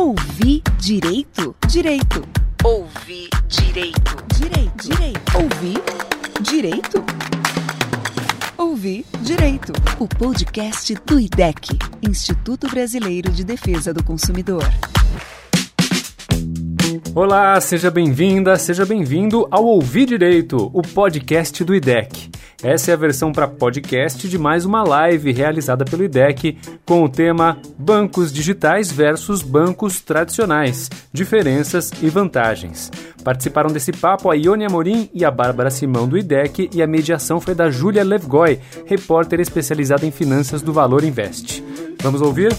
Ouvir direito? Direito. Ouvir direito. Direito. Direito. Ouvir direito? Ouvir direito. O podcast do IDEC, Instituto Brasileiro de Defesa do Consumidor. Olá, seja bem-vinda, seja bem-vindo ao Ouvir Direito, o podcast do IDEC. Essa é a versão para podcast de mais uma live realizada pelo IDEC com o tema Bancos Digitais versus Bancos Tradicionais: Diferenças e Vantagens. Participaram desse papo a Ione Amorim e a Bárbara Simão do IDEC e a mediação foi da Júlia Levgoy, repórter especializada em finanças do Valor Invest. Vamos ouvir?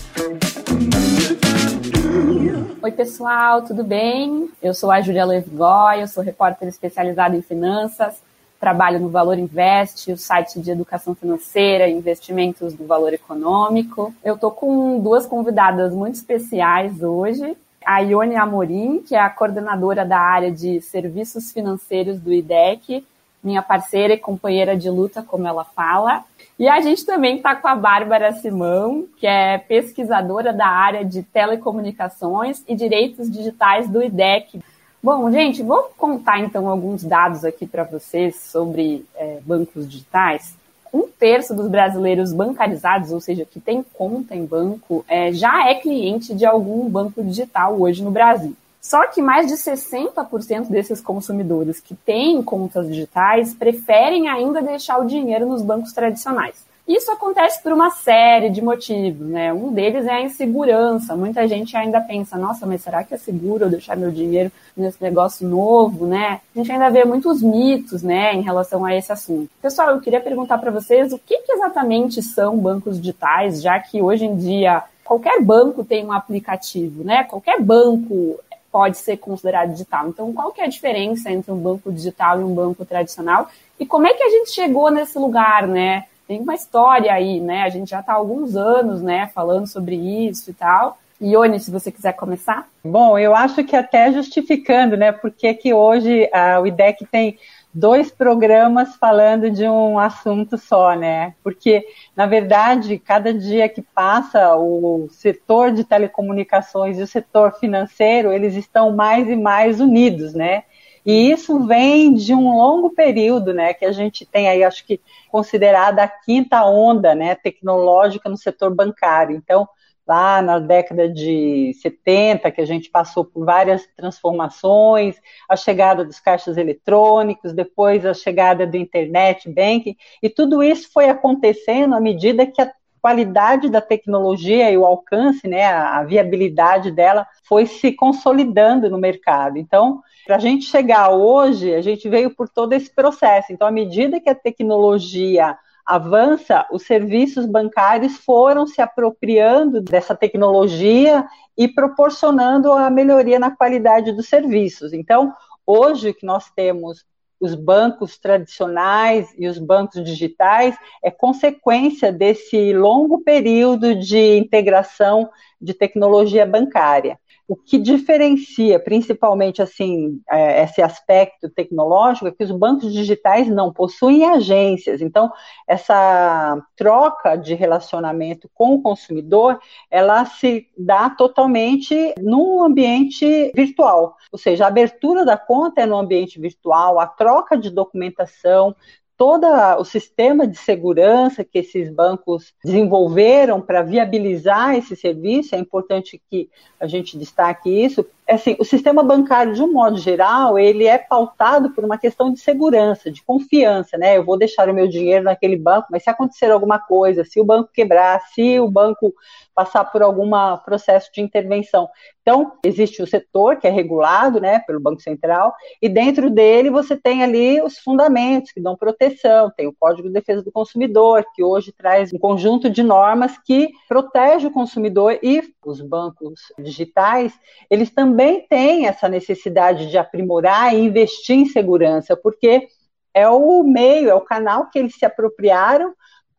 Oi, pessoal, tudo bem? Eu sou a Júlia Levgoy, eu sou repórter especializada em finanças, trabalho no Valor Invest, o site de educação financeira investimentos do valor econômico. Eu tô com duas convidadas muito especiais hoje. A Ione Amorim, que é a coordenadora da área de serviços financeiros do IDEC, minha parceira e companheira de luta, como ela fala. E a gente também está com a Bárbara Simão, que é pesquisadora da área de telecomunicações e direitos digitais do IDEC. Bom, gente, vou contar então alguns dados aqui para vocês sobre é, bancos digitais. Um terço dos brasileiros bancarizados, ou seja, que tem conta em banco, é, já é cliente de algum banco digital hoje no Brasil. Só que mais de 60% desses consumidores que têm contas digitais preferem ainda deixar o dinheiro nos bancos tradicionais. Isso acontece por uma série de motivos, né? Um deles é a insegurança. Muita gente ainda pensa, nossa, mas será que é seguro eu deixar meu dinheiro nesse negócio novo, né? A gente ainda vê muitos mitos, né, em relação a esse assunto. Pessoal, eu queria perguntar para vocês o que, que exatamente são bancos digitais, já que hoje em dia qualquer banco tem um aplicativo, né? Qualquer banco pode ser considerado digital. Então, qual que é a diferença entre um banco digital e um banco tradicional? E como é que a gente chegou nesse lugar, né? Tem uma história aí, né? A gente já está há alguns anos, né, falando sobre isso e tal. Ione, se você quiser começar. Bom, eu acho que até justificando, né, porque que hoje a, o IDEC tem dois programas falando de um assunto só, né? Porque, na verdade, cada dia que passa, o setor de telecomunicações e o setor financeiro, eles estão mais e mais unidos, né? E isso vem de um longo período, né, que a gente tem aí, acho que considerada a quinta onda, né, tecnológica no setor bancário. Então, lá na década de 70, que a gente passou por várias transformações, a chegada dos caixas eletrônicos, depois a chegada do internet banking, e tudo isso foi acontecendo à medida que a qualidade da tecnologia e o alcance, né, a viabilidade dela foi se consolidando no mercado. Então, para a gente chegar hoje, a gente veio por todo esse processo. Então, à medida que a tecnologia avança, os serviços bancários foram se apropriando dessa tecnologia e proporcionando a melhoria na qualidade dos serviços. Então, hoje que nós temos os bancos tradicionais e os bancos digitais é consequência desse longo período de integração de tecnologia bancária o que diferencia principalmente assim é, esse aspecto tecnológico é que os bancos digitais não possuem agências. Então, essa troca de relacionamento com o consumidor, ela se dá totalmente no ambiente virtual. Ou seja, a abertura da conta é no ambiente virtual, a troca de documentação, todo o sistema de segurança que esses bancos desenvolveram para viabilizar esse serviço, é importante que a gente destaque isso. Assim, o sistema bancário, de um modo geral, ele é pautado por uma questão de segurança, de confiança, né? Eu vou deixar o meu dinheiro naquele banco, mas se acontecer alguma coisa, se o banco quebrar, se o banco passar por algum processo de intervenção. Então, existe o setor que é regulado né, pelo Banco Central, e dentro dele você tem ali os fundamentos que dão proteção, tem o Código de Defesa do Consumidor, que hoje traz um conjunto de normas que protege o consumidor e os bancos digitais, eles também têm essa necessidade de aprimorar e investir em segurança, porque é o meio, é o canal que eles se apropriaram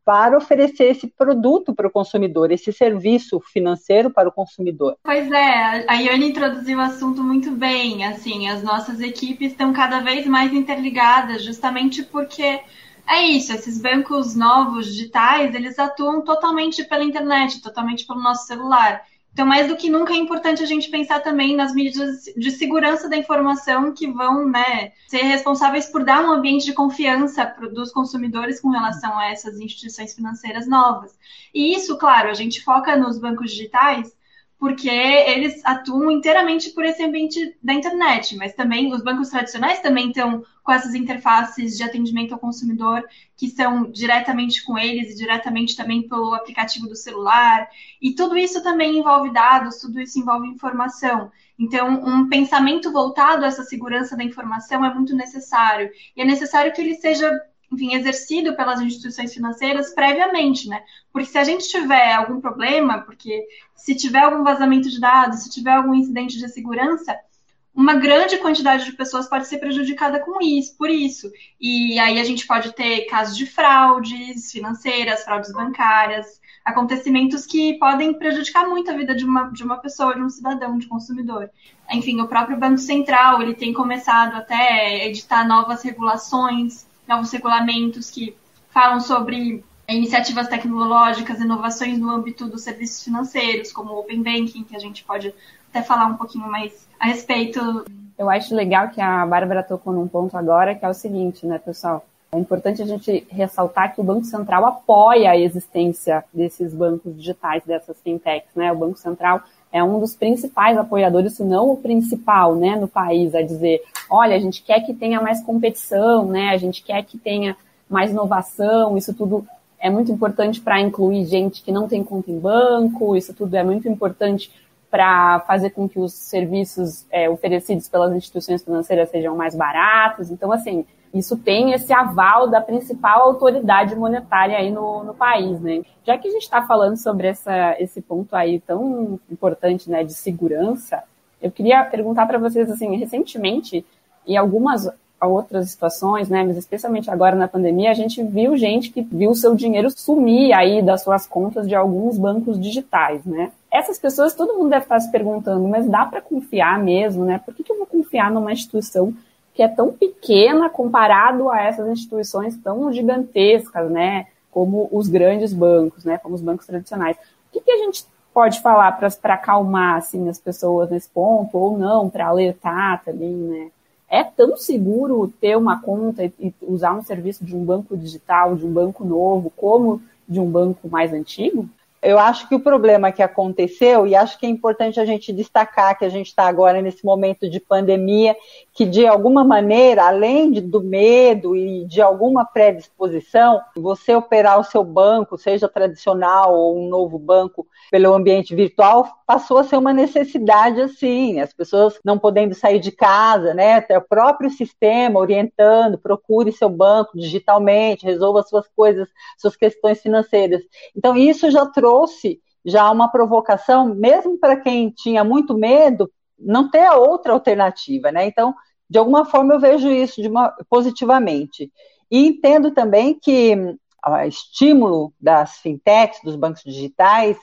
para oferecer esse produto para o consumidor, esse serviço financeiro para o consumidor. Pois é, a Iane introduziu o assunto muito bem. Assim, as nossas equipes estão cada vez mais interligadas, justamente porque é isso, esses bancos novos digitais, eles atuam totalmente pela internet, totalmente pelo nosso celular. Então, mais do que nunca é importante a gente pensar também nas medidas de segurança da informação que vão né, ser responsáveis por dar um ambiente de confiança dos consumidores com relação a essas instituições financeiras novas. E isso, claro, a gente foca nos bancos digitais, porque eles atuam inteiramente por esse ambiente da internet, mas também os bancos tradicionais também estão com essas interfaces de atendimento ao consumidor que são diretamente com eles e diretamente também pelo aplicativo do celular. E tudo isso também envolve dados, tudo isso envolve informação. Então, um pensamento voltado a essa segurança da informação é muito necessário. E é necessário que ele seja enfim, exercido pelas instituições financeiras previamente, né? Porque se a gente tiver algum problema, porque se tiver algum vazamento de dados, se tiver algum incidente de segurança, uma grande quantidade de pessoas pode ser prejudicada com isso, por isso. E aí a gente pode ter casos de fraudes financeiras, fraudes bancárias, acontecimentos que podem prejudicar muito a vida de uma, de uma pessoa, de um cidadão, de consumidor. Enfim, o próprio Banco Central, ele tem começado até a editar novas regulações novos regulamentos que falam sobre iniciativas tecnológicas, inovações no âmbito dos serviços financeiros, como o Open Banking, que a gente pode até falar um pouquinho mais a respeito. Eu acho legal que a Bárbara tocou num ponto agora, que é o seguinte, né, pessoal? É importante a gente ressaltar que o Banco Central apoia a existência desses bancos digitais, dessas fintechs, né? O Banco Central é um dos principais apoiadores, se não o principal, né, no país, a dizer, olha, a gente quer que tenha mais competição, né, a gente quer que tenha mais inovação, isso tudo é muito importante para incluir gente que não tem conta em banco, isso tudo é muito importante para fazer com que os serviços é, oferecidos pelas instituições financeiras sejam mais baratos. Então, assim, isso tem esse aval da principal autoridade monetária aí no, no país, né? Já que a gente está falando sobre essa, esse ponto aí tão importante, né, de segurança, eu queria perguntar para vocês, assim, recentemente, em algumas outras situações, né, mas especialmente agora na pandemia, a gente viu gente que viu seu dinheiro sumir aí das suas contas de alguns bancos digitais, né? Essas pessoas, todo mundo deve estar se perguntando, mas dá para confiar mesmo, né? Por que, que eu vou confiar numa instituição que é tão pequena comparado a essas instituições tão gigantescas, né, como os grandes bancos, né, como os bancos tradicionais. O que, que a gente pode falar para acalmar assim as pessoas nesse ponto ou não, para alertar também, né? É tão seguro ter uma conta e usar um serviço de um banco digital, de um banco novo, como de um banco mais antigo? Eu acho que o problema que aconteceu, e acho que é importante a gente destacar que a gente está agora nesse momento de pandemia, que de alguma maneira, além de, do medo e de alguma predisposição, você operar o seu banco, seja tradicional ou um novo banco, pelo ambiente virtual, passou a ser uma necessidade assim, as pessoas não podendo sair de casa, né? Até o próprio sistema orientando, procure seu banco digitalmente, resolva suas coisas, suas questões financeiras. Então, isso já trouxe já uma provocação, mesmo para quem tinha muito medo, não ter a outra alternativa, né? Então, de alguma forma eu vejo isso uma, positivamente. E entendo também que o estímulo das fintechs, dos bancos digitais,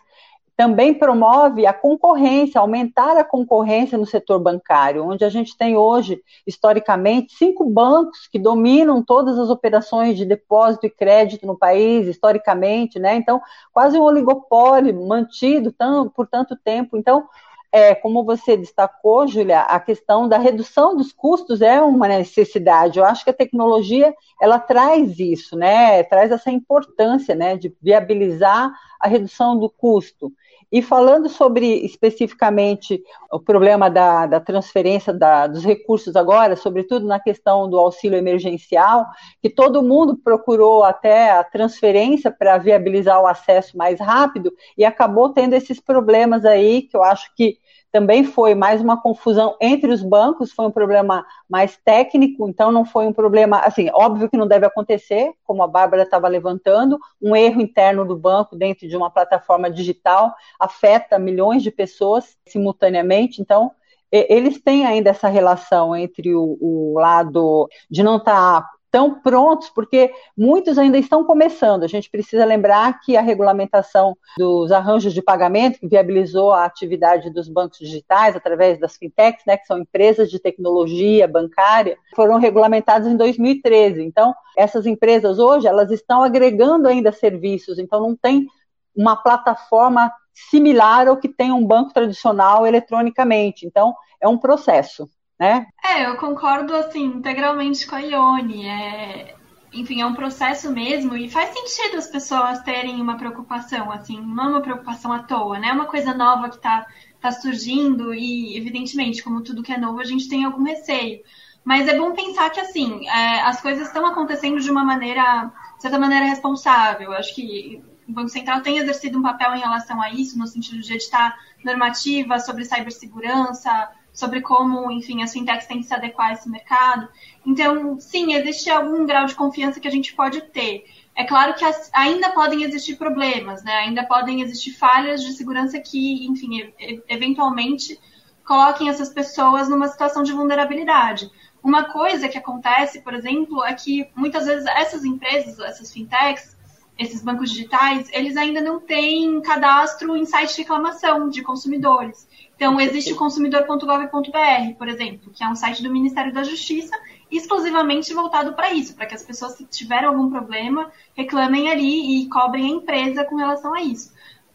também promove a concorrência, aumentar a concorrência no setor bancário, onde a gente tem hoje, historicamente, cinco bancos que dominam todas as operações de depósito e crédito no país, historicamente, né? Então, quase um oligopólio mantido tão, por tanto tempo. Então, é, como você destacou, Júlia, a questão da redução dos custos é uma necessidade. Eu acho que a tecnologia ela traz isso, né? Traz essa importância, né, de viabilizar a redução do custo. E falando sobre especificamente o problema da, da transferência da, dos recursos agora, sobretudo na questão do auxílio emergencial, que todo mundo procurou até a transferência para viabilizar o acesso mais rápido e acabou tendo esses problemas aí que eu acho que também foi mais uma confusão entre os bancos, foi um problema mais técnico, então não foi um problema, assim, óbvio que não deve acontecer, como a Bárbara estava levantando, um erro interno do banco dentro de uma plataforma digital afeta milhões de pessoas simultaneamente, então eles têm ainda essa relação entre o, o lado de não estar tá tão prontos, porque muitos ainda estão começando. A gente precisa lembrar que a regulamentação dos arranjos de pagamento, que viabilizou a atividade dos bancos digitais através das fintechs, né, que são empresas de tecnologia bancária, foram regulamentadas em 2013. Então, essas empresas hoje, elas estão agregando ainda serviços, então não tem uma plataforma similar ao que tem um banco tradicional eletronicamente. Então, é um processo, né? É, eu concordo assim integralmente com a Ione. É, enfim, é um processo mesmo e faz sentido as pessoas terem uma preocupação, assim, não é uma preocupação à toa, né? É uma coisa nova que está tá surgindo e, evidentemente, como tudo que é novo, a gente tem algum receio. Mas é bom pensar que, assim, é, as coisas estão acontecendo de uma maneira, de certa maneira, responsável. Acho que o Banco Central tem exercido um papel em relação a isso, no sentido de editar normativa sobre cibersegurança, sobre como, enfim, as fintechs têm que se adequar a esse mercado. Então, sim, existe algum grau de confiança que a gente pode ter. É claro que as, ainda podem existir problemas, né? ainda podem existir falhas de segurança que, enfim, eventualmente coloquem essas pessoas numa situação de vulnerabilidade. Uma coisa que acontece, por exemplo, é que muitas vezes essas empresas, essas fintechs, esses bancos digitais, eles ainda não têm cadastro em site de reclamação de consumidores. Então, existe o consumidor.gov.br, por exemplo, que é um site do Ministério da Justiça exclusivamente voltado para isso, para que as pessoas que tiverem algum problema reclamem ali e cobrem a empresa com relação a isso.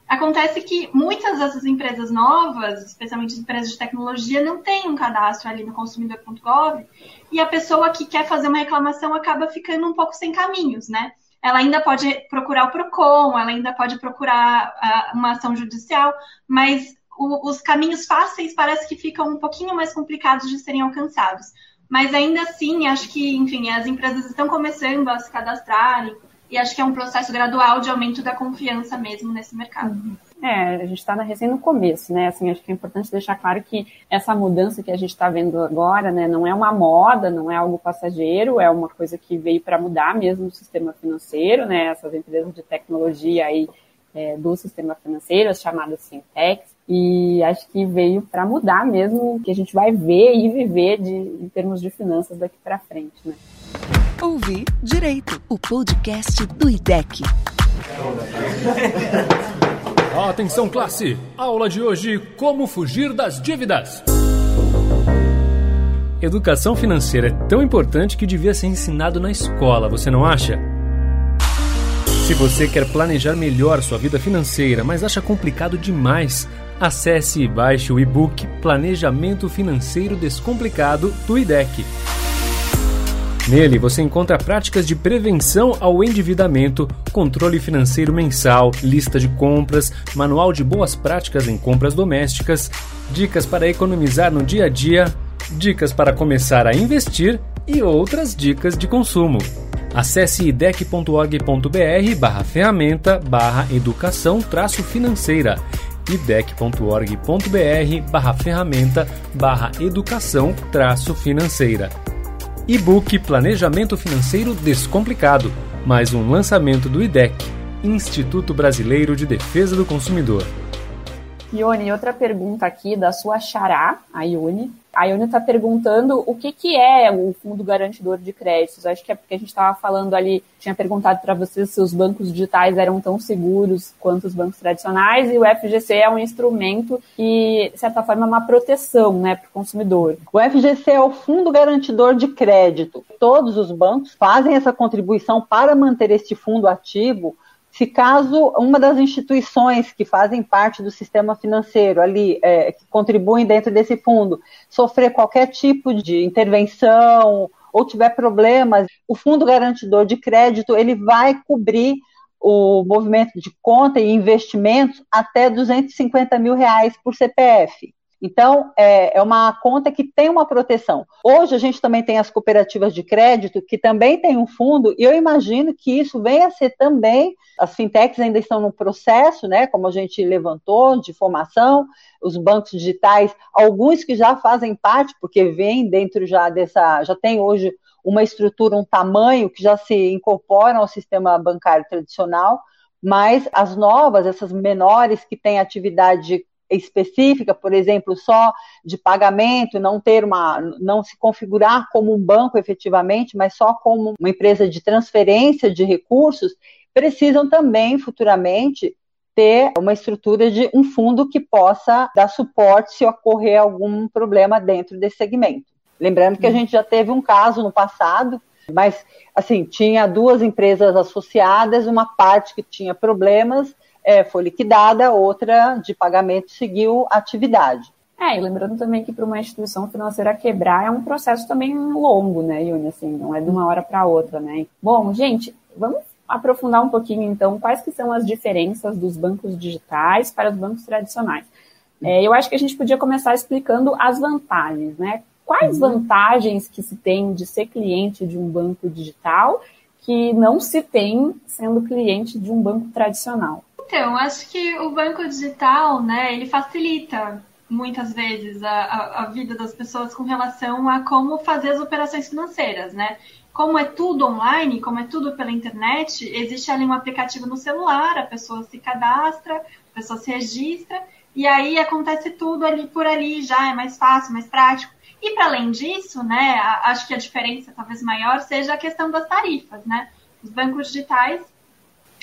Acontece que muitas dessas empresas novas, especialmente empresas de tecnologia, não têm um cadastro ali no consumidor.gov e a pessoa que quer fazer uma reclamação acaba ficando um pouco sem caminhos, né? Ela ainda pode procurar o PROCON, ela ainda pode procurar uh, uma ação judicial, mas o, os caminhos fáceis parece que ficam um pouquinho mais complicados de serem alcançados. Mas ainda assim, acho que, enfim, as empresas estão começando a se cadastrarem e acho que é um processo gradual de aumento da confiança mesmo nesse mercado. Uhum. É, a gente está recém no começo, né? Assim, acho que é importante deixar claro que essa mudança que a gente está vendo agora, né, não é uma moda, não é algo passageiro, é uma coisa que veio para mudar mesmo o sistema financeiro, né? Essas empresas de tecnologia aí é, do sistema financeiro, as chamadas fintechs, e acho que veio para mudar mesmo o que a gente vai ver e viver de, em termos de finanças daqui para frente, né? Ouvir Direito, o podcast do IDEC. Atenção, classe! Aula de hoje: Como fugir das dívidas. Educação financeira é tão importante que devia ser ensinado na escola, você não acha? Se você quer planejar melhor sua vida financeira, mas acha complicado demais, acesse e baixe o e-book Planejamento Financeiro Descomplicado do IDEC. Nele você encontra práticas de prevenção ao endividamento, controle financeiro mensal, lista de compras, manual de boas práticas em compras domésticas, dicas para economizar no dia a dia, dicas para começar a investir e outras dicas de consumo. Acesse idec.org.br barra ferramenta barra educação traço financeira idec.org.br barra ferramenta barra educação traço financeira. E-book Planejamento Financeiro Descomplicado, mais um lançamento do IDEC, Instituto Brasileiro de Defesa do Consumidor. Ione, outra pergunta aqui da sua xará, a Ione. A Ione está perguntando o que, que é o Fundo Garantidor de Créditos. Acho que é porque a gente estava falando ali, tinha perguntado para vocês se os bancos digitais eram tão seguros quanto os bancos tradicionais, e o FGC é um instrumento que, de certa forma, é uma proteção né, para o consumidor. O FGC é o Fundo Garantidor de Crédito. Todos os bancos fazem essa contribuição para manter este fundo ativo se caso uma das instituições que fazem parte do sistema financeiro ali, é, que contribuem dentro desse fundo, sofrer qualquer tipo de intervenção ou tiver problemas, o fundo garantidor de crédito ele vai cobrir o movimento de conta e investimentos até 250 mil reais por CPF. Então, é, é, uma conta que tem uma proteção. Hoje, a gente também tem as cooperativas de crédito, que também tem um fundo, e eu imagino que isso venha a ser também. As fintechs ainda estão no processo, né, como a gente levantou, de formação, os bancos digitais, alguns que já fazem parte, porque vem dentro já dessa. já tem hoje uma estrutura, um tamanho que já se incorporam ao sistema bancário tradicional, mas as novas, essas menores que têm atividade específica, por exemplo, só de pagamento, não ter uma, não se configurar como um banco efetivamente, mas só como uma empresa de transferência de recursos, precisam também futuramente ter uma estrutura de um fundo que possa dar suporte se ocorrer algum problema dentro desse segmento. Lembrando que a gente já teve um caso no passado, mas assim, tinha duas empresas associadas, uma parte que tinha problemas é, foi liquidada, outra de pagamento seguiu atividade. É, e lembrando também que para uma instituição financeira quebrar é um processo também longo, né, Yuni? Assim, não é de uma hora para outra, né? Bom, gente, vamos aprofundar um pouquinho então quais que são as diferenças dos bancos digitais para os bancos tradicionais. É, eu acho que a gente podia começar explicando as vantagens, né? Quais uhum. vantagens que se tem de ser cliente de um banco digital que não se tem sendo cliente de um banco tradicional? Então, acho que o banco digital, né, ele facilita muitas vezes a, a, a, vida das pessoas com relação a como fazer as operações financeiras, né? Como é tudo online, como é tudo pela internet, existe ali um aplicativo no celular, a pessoa se cadastra, a pessoa se registra, e aí acontece tudo ali por ali, já é mais fácil, mais prático. E para além disso, né, acho que a diferença talvez maior seja a questão das tarifas, né? Os bancos digitais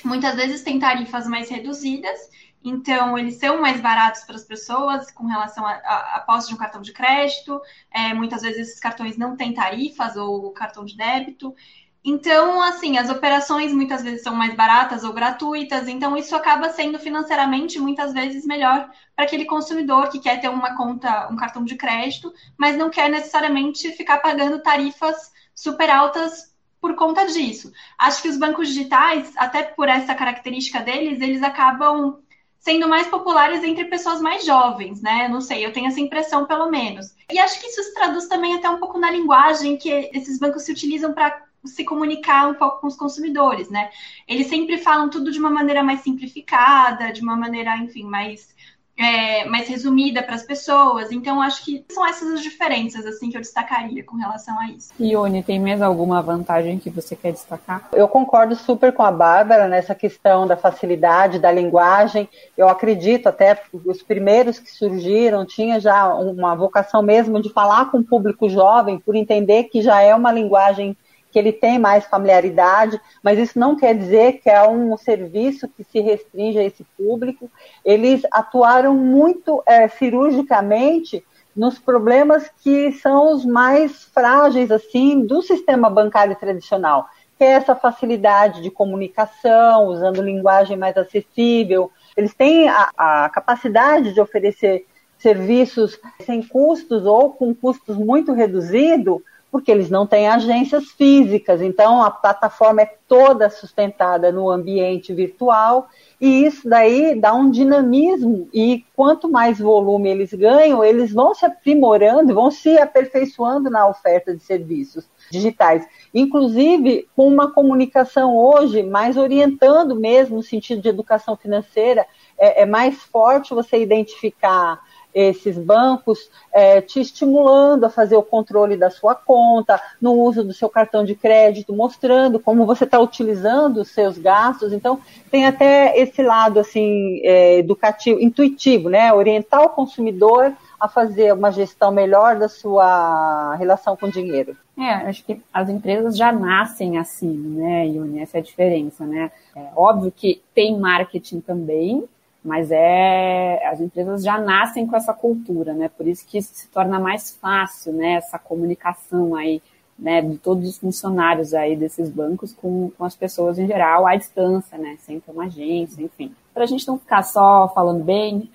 muitas vezes têm tarifas mais reduzidas então, eles são mais baratos para as pessoas com relação à posse de um cartão de crédito. É, muitas vezes esses cartões não têm tarifas ou cartão de débito. Então, assim, as operações muitas vezes são mais baratas ou gratuitas, então isso acaba sendo financeiramente muitas vezes melhor para aquele consumidor que quer ter uma conta, um cartão de crédito, mas não quer necessariamente ficar pagando tarifas super altas por conta disso. Acho que os bancos digitais, até por essa característica deles, eles acabam sendo mais populares entre pessoas mais jovens, né? Não sei, eu tenho essa impressão pelo menos. E acho que isso se traduz também até um pouco na linguagem que esses bancos se utilizam para se comunicar um pouco com os consumidores, né? Eles sempre falam tudo de uma maneira mais simplificada, de uma maneira, enfim, mais é, mais resumida para as pessoas. Então, acho que são essas as diferenças assim que eu destacaria com relação a isso. Ione, tem mais alguma vantagem que você quer destacar? Eu concordo super com a Bárbara nessa questão da facilidade da linguagem. Eu acredito até os primeiros que surgiram tinha já uma vocação mesmo de falar com o público jovem, por entender que já é uma linguagem que ele tem mais familiaridade, mas isso não quer dizer que é um serviço que se restringe a esse público. Eles atuaram muito é, cirurgicamente nos problemas que são os mais frágeis assim do sistema bancário tradicional, que é essa facilidade de comunicação, usando linguagem mais acessível. Eles têm a, a capacidade de oferecer serviços sem custos ou com custos muito reduzidos porque eles não têm agências físicas, então a plataforma é toda sustentada no ambiente virtual e isso daí dá um dinamismo. E quanto mais volume eles ganham, eles vão se aprimorando, vão se aperfeiçoando na oferta de serviços digitais, inclusive com uma comunicação hoje mais orientando mesmo no sentido de educação financeira, é, é mais forte você identificar esses bancos é, te estimulando a fazer o controle da sua conta, no uso do seu cartão de crédito, mostrando como você está utilizando os seus gastos. Então, tem até esse lado assim é, educativo, intuitivo, né? Orientar o consumidor a fazer uma gestão melhor da sua relação com o dinheiro. É, acho que as empresas já nascem assim, né, Yuni? Essa é a diferença, né? É óbvio que tem marketing também, mas é as empresas já nascem com essa cultura, né? Por isso que se torna mais fácil, né? Essa comunicação aí, né? De todos os funcionários aí desses bancos com, com as pessoas em geral à distância, né? Sem ter uma agência, enfim. Para a gente não ficar só falando bem,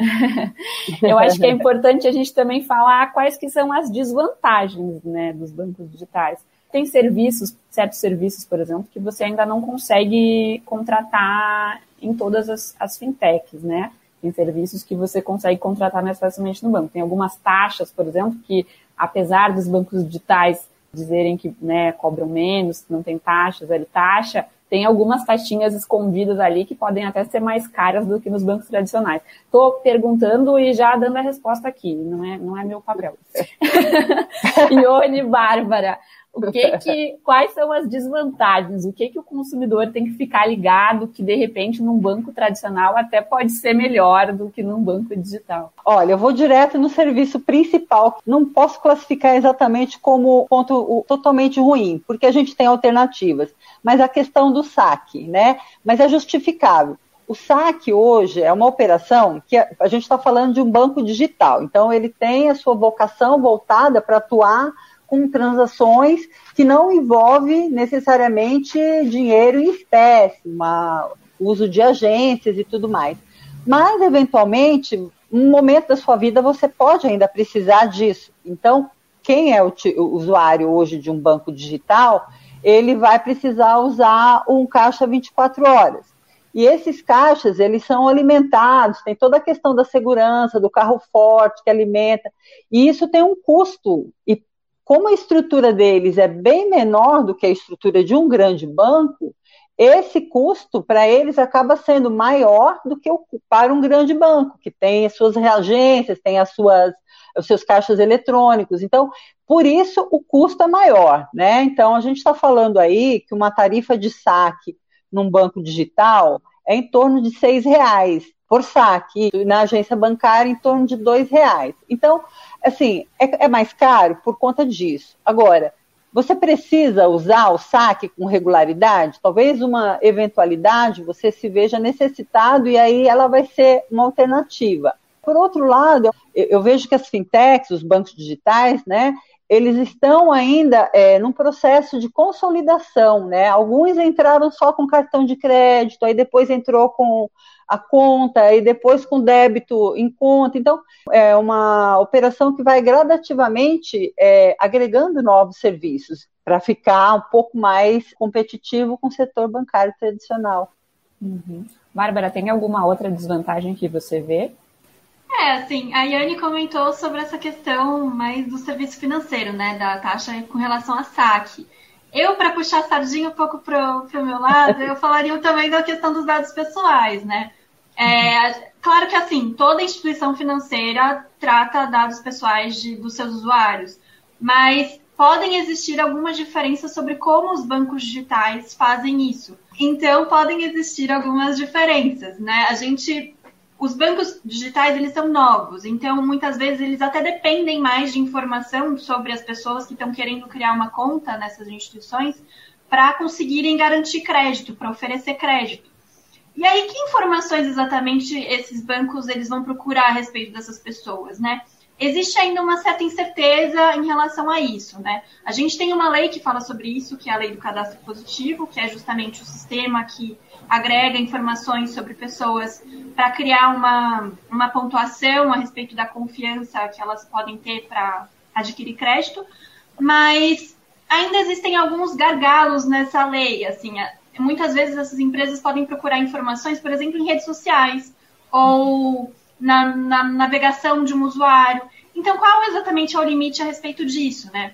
eu acho que é importante a gente também falar quais que são as desvantagens, né? Dos bancos digitais tem serviços, certos serviços, por exemplo, que você ainda não consegue contratar em todas as, as fintechs, né? Tem serviços que você consegue contratar mais facilmente no banco. Tem algumas taxas, por exemplo, que apesar dos bancos digitais dizerem que né, cobram menos, não tem taxas, zero taxa, tem algumas taxinhas escondidas ali que podem até ser mais caras do que nos bancos tradicionais. Estou perguntando e já dando a resposta aqui, não é, não é meu papel. Ione Bárbara, o que que, quais são as desvantagens? O que que o consumidor tem que ficar ligado que de repente num banco tradicional até pode ser melhor do que num banco digital? Olha, eu vou direto no serviço principal. Não posso classificar exatamente como ponto totalmente ruim, porque a gente tem alternativas. Mas a questão do saque, né? Mas é justificável. O saque hoje é uma operação que a gente está falando de um banco digital, então ele tem a sua vocação voltada para atuar com transações que não envolve necessariamente dinheiro em espécie, uma, uso de agências e tudo mais. Mas, eventualmente, um momento da sua vida você pode ainda precisar disso. Então, quem é o, o usuário hoje de um banco digital, ele vai precisar usar um caixa 24 horas. E esses caixas, eles são alimentados, tem toda a questão da segurança, do carro forte que alimenta, e isso tem um custo. E como a estrutura deles é bem menor do que a estrutura de um grande banco, esse custo para eles acaba sendo maior do que para um grande banco, que tem as suas reagências, tem as suas, os seus caixas eletrônicos. Então, por isso o custo é maior, né? Então, a gente está falando aí que uma tarifa de saque num banco digital é em torno de seis reais por saque, na agência bancária em torno de dois reais. Então, assim, é, é mais caro por conta disso. Agora, você precisa usar o saque com regularidade? Talvez uma eventualidade você se veja necessitado e aí ela vai ser uma alternativa. Por outro lado, eu vejo que as fintechs, os bancos digitais, né, eles estão ainda é, num processo de consolidação, né? Alguns entraram só com cartão de crédito, aí depois entrou com a conta e depois com débito em conta. Então, é uma operação que vai gradativamente é, agregando novos serviços para ficar um pouco mais competitivo com o setor bancário tradicional. Uhum. Bárbara, tem alguma outra desvantagem que você vê? É, assim, a Yane comentou sobre essa questão mais do serviço financeiro, né, da taxa com relação a saque. Eu, para puxar a sardinha um pouco para o meu lado, eu falaria também da questão dos dados pessoais, né? É, claro que, assim, toda instituição financeira trata dados pessoais de, dos seus usuários, mas podem existir algumas diferenças sobre como os bancos digitais fazem isso. Então, podem existir algumas diferenças, né? A gente os bancos digitais eles são novos, então muitas vezes eles até dependem mais de informação sobre as pessoas que estão querendo criar uma conta nessas instituições para conseguirem garantir crédito, para oferecer crédito. E aí que informações exatamente esses bancos eles vão procurar a respeito dessas pessoas, né? Existe ainda uma certa incerteza em relação a isso, né? A gente tem uma lei que fala sobre isso, que é a lei do cadastro positivo, que é justamente o sistema que agrega informações sobre pessoas para criar uma, uma pontuação a respeito da confiança que elas podem ter para adquirir crédito, mas ainda existem alguns gargalos nessa lei, assim, muitas vezes essas empresas podem procurar informações, por exemplo, em redes sociais ou na, na navegação de um usuário. Então, qual exatamente é o limite a respeito disso, né?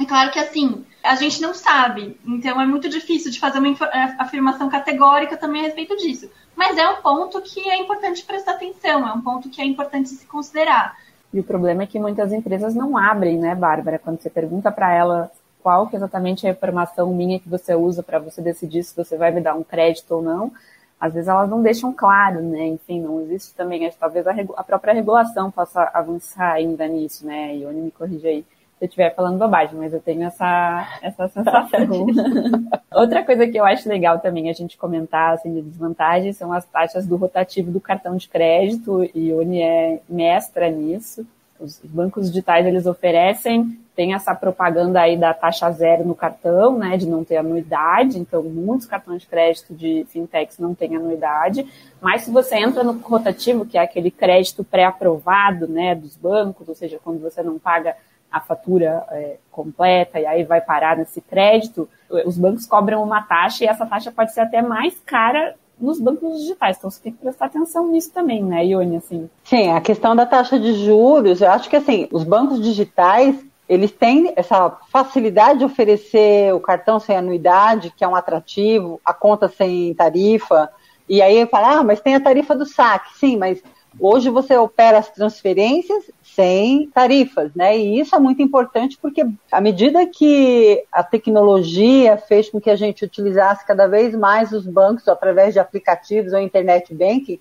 É claro que assim, a gente não sabe, então é muito difícil de fazer uma é, afirmação categórica também a respeito disso. Mas é um ponto que é importante prestar atenção, é um ponto que é importante se considerar. E o problema é que muitas empresas não abrem, né, Bárbara? Quando você pergunta para ela qual que exatamente é a informação minha que você usa para você decidir se você vai me dar um crédito ou não, às vezes elas não deixam claro, né? Enfim, não existe também, talvez a, a própria regulação possa avançar ainda nisso, né? E Ione me corrige aí se eu estiver falando bobagem, mas eu tenho essa, essa sensação. Outra coisa que eu acho legal também a gente comentar, assim, de desvantagem, são as taxas do rotativo do cartão de crédito, e Ione é mestra nisso. Os bancos digitais, eles oferecem, tem essa propaganda aí da taxa zero no cartão, né, de não ter anuidade, então muitos cartões de crédito de fintechs não têm anuidade, mas se você entra no rotativo, que é aquele crédito pré-aprovado, né, dos bancos, ou seja, quando você não paga a fatura é, completa e aí vai parar nesse crédito, os bancos cobram uma taxa e essa taxa pode ser até mais cara nos bancos digitais. Então você tem que prestar atenção nisso também, né, Ione? Assim. Sim, a questão da taxa de juros, eu acho que assim, os bancos digitais eles têm essa facilidade de oferecer o cartão sem anuidade, que é um atrativo, a conta sem tarifa, e aí fala, ah, mas tem a tarifa do saque, sim, mas hoje você opera as transferências sem tarifas, né? E isso é muito importante porque à medida que a tecnologia fez com que a gente utilizasse cada vez mais os bancos através de aplicativos ou internet banking,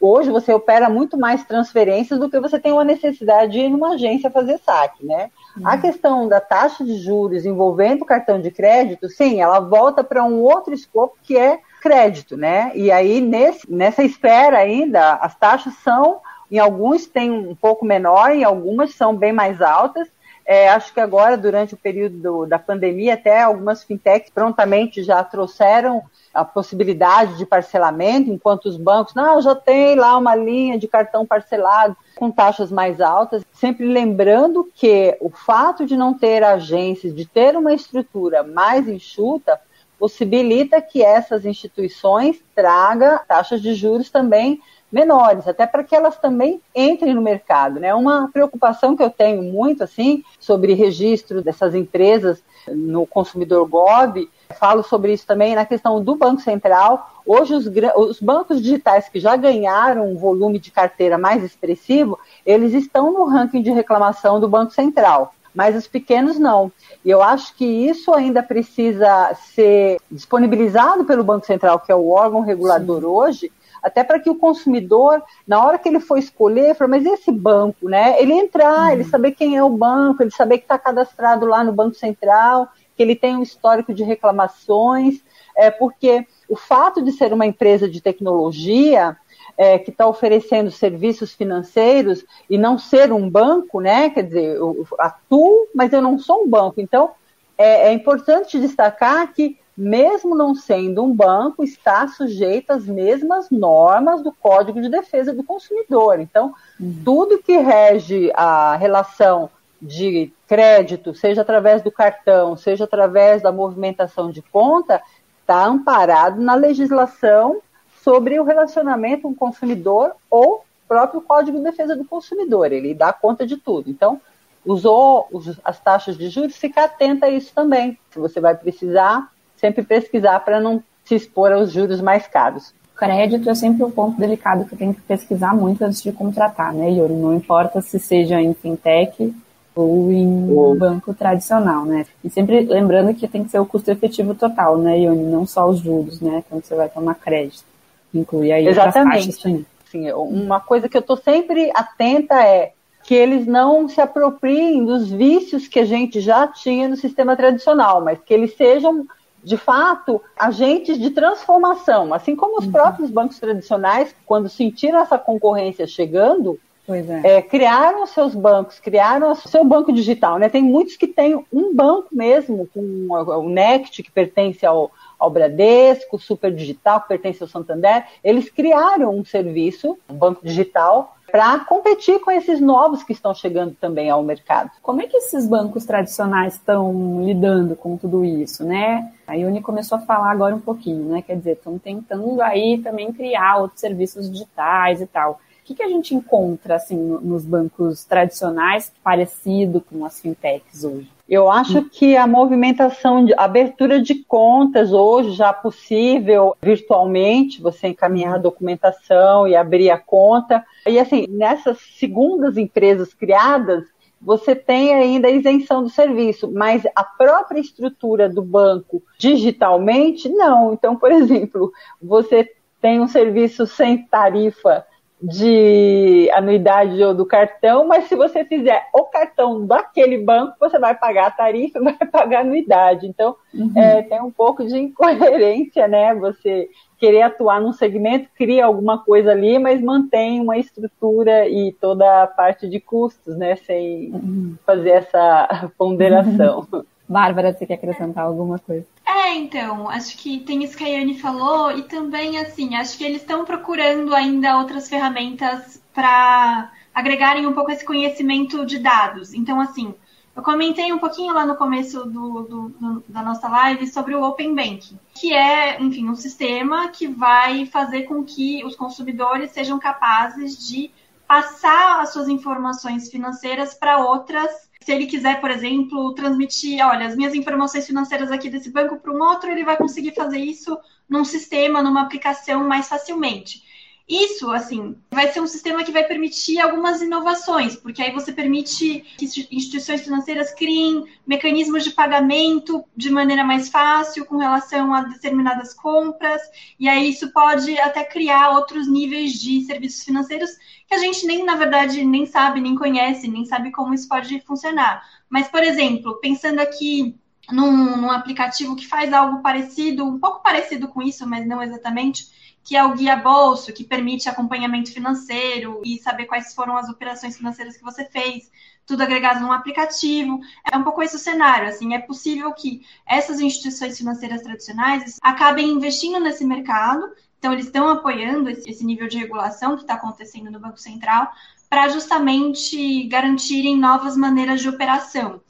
hoje você opera muito mais transferências do que você tem uma necessidade de ir numa agência fazer saque, né? Uhum. A questão da taxa de juros envolvendo o cartão de crédito, sim, ela volta para um outro escopo que é crédito, né? E aí nesse, nessa espera ainda as taxas são em alguns tem um pouco menor, em algumas são bem mais altas. É, acho que agora, durante o período do, da pandemia, até algumas fintechs prontamente já trouxeram a possibilidade de parcelamento, enquanto os bancos, não, já tem lá uma linha de cartão parcelado com taxas mais altas, sempre lembrando que o fato de não ter agências, de ter uma estrutura mais enxuta, possibilita que essas instituições tragam taxas de juros também menores, até para que elas também entrem no mercado. Né? Uma preocupação que eu tenho muito assim sobre registro dessas empresas no consumidor GOB, falo sobre isso também na questão do Banco Central. Hoje, os, os, bancos digitais que já ganharam um volume de carteira mais expressivo, eles estão no ranking de reclamação do Banco Central, mas os pequenos não. E eu acho que isso ainda precisa ser disponibilizado pelo Banco Central, que é o órgão regulador Sim. hoje, até para que o consumidor, na hora que ele for escolher, fala, mas esse banco, né? Ele entrar, uhum. ele saber quem é o banco, ele saber que está cadastrado lá no Banco Central, que ele tem um histórico de reclamações, é, porque o fato de ser uma empresa de tecnologia é, que está oferecendo serviços financeiros e não ser um banco, né? Quer dizer, eu atuo, mas eu não sou um banco. Então, é, é importante destacar que mesmo não sendo um banco, está sujeito às mesmas normas do Código de Defesa do Consumidor. Então, uhum. tudo que rege a relação de crédito, seja através do cartão, seja através da movimentação de conta, está amparado na legislação sobre o relacionamento com o consumidor ou próprio Código de Defesa do Consumidor. Ele dá conta de tudo. Então, usou as taxas de juros, fica atenta a isso também. Se você vai precisar sempre pesquisar para não se expor aos juros mais caros. Crédito é sempre um ponto delicado que tem que pesquisar muito antes de contratar, né, Yuri? Não importa se seja em fintech ou em ou... banco tradicional, né? E sempre lembrando que tem que ser o custo efetivo total, né, Yuri? Não só os juros, né? Quando você vai tomar crédito. Inclui aí Exatamente. Sim, uma coisa que eu estou sempre atenta é que eles não se apropriem dos vícios que a gente já tinha no sistema tradicional, mas que eles sejam de fato, agentes de transformação, assim como os uhum. próprios bancos tradicionais, quando sentiram essa concorrência chegando, é. É, criaram seus bancos, criaram o seu banco digital. Né? Tem muitos que têm um banco mesmo, com o Nect, que pertence ao, ao Bradesco, o Super Digital, que pertence ao Santander. Eles criaram um serviço, um banco digital, para competir com esses novos que estão chegando também ao mercado. Como é que esses bancos tradicionais estão lidando com tudo isso, né? A Uni começou a falar agora um pouquinho, né? Quer dizer, estão tentando aí também criar outros serviços digitais e tal. O que, que a gente encontra assim nos bancos tradicionais parecido com as fintechs hoje? Eu acho que a movimentação, de abertura de contas hoje já possível virtualmente, você encaminhar a documentação e abrir a conta. E assim, nessas segundas empresas criadas, você tem ainda a isenção do serviço, mas a própria estrutura do banco digitalmente, não. Então, por exemplo, você tem um serviço sem tarifa de anuidade ou do cartão, mas se você fizer o cartão daquele banco, você vai pagar a tarifa vai pagar a anuidade. Então, uhum. é, tem um pouco de incoerência, né? Você querer atuar num segmento, cria alguma coisa ali, mas mantém uma estrutura e toda a parte de custos, né? Sem uhum. fazer essa ponderação. Uhum. Bárbara, você quer acrescentar alguma coisa? É, então, acho que tem isso que a Yane falou, e também, assim, acho que eles estão procurando ainda outras ferramentas para agregarem um pouco esse conhecimento de dados. Então, assim, eu comentei um pouquinho lá no começo do, do, do, da nossa live sobre o Open Banking, que é, enfim, um sistema que vai fazer com que os consumidores sejam capazes de passar as suas informações financeiras para outras se ele quiser, por exemplo, transmitir, olha, as minhas informações financeiras aqui desse banco para um outro, ele vai conseguir fazer isso num sistema, numa aplicação mais facilmente. Isso, assim, vai ser um sistema que vai permitir algumas inovações, porque aí você permite que instituições financeiras criem mecanismos de pagamento de maneira mais fácil com relação a determinadas compras, e aí isso pode até criar outros níveis de serviços financeiros que a gente nem, na verdade, nem sabe, nem conhece, nem sabe como isso pode funcionar. Mas, por exemplo, pensando aqui num, num aplicativo que faz algo parecido, um pouco parecido com isso, mas não exatamente, que é o Guia Bolso, que permite acompanhamento financeiro e saber quais foram as operações financeiras que você fez. tudo agregado num aplicativo. É um pouco esse o cenário, assim, é possível que essas instituições financeiras tradicionais acabem investindo nesse mercado, então eles estão apoiando esse nível de regulação que está acontecendo no Banco Central para justamente garantirem novas maneiras de operação.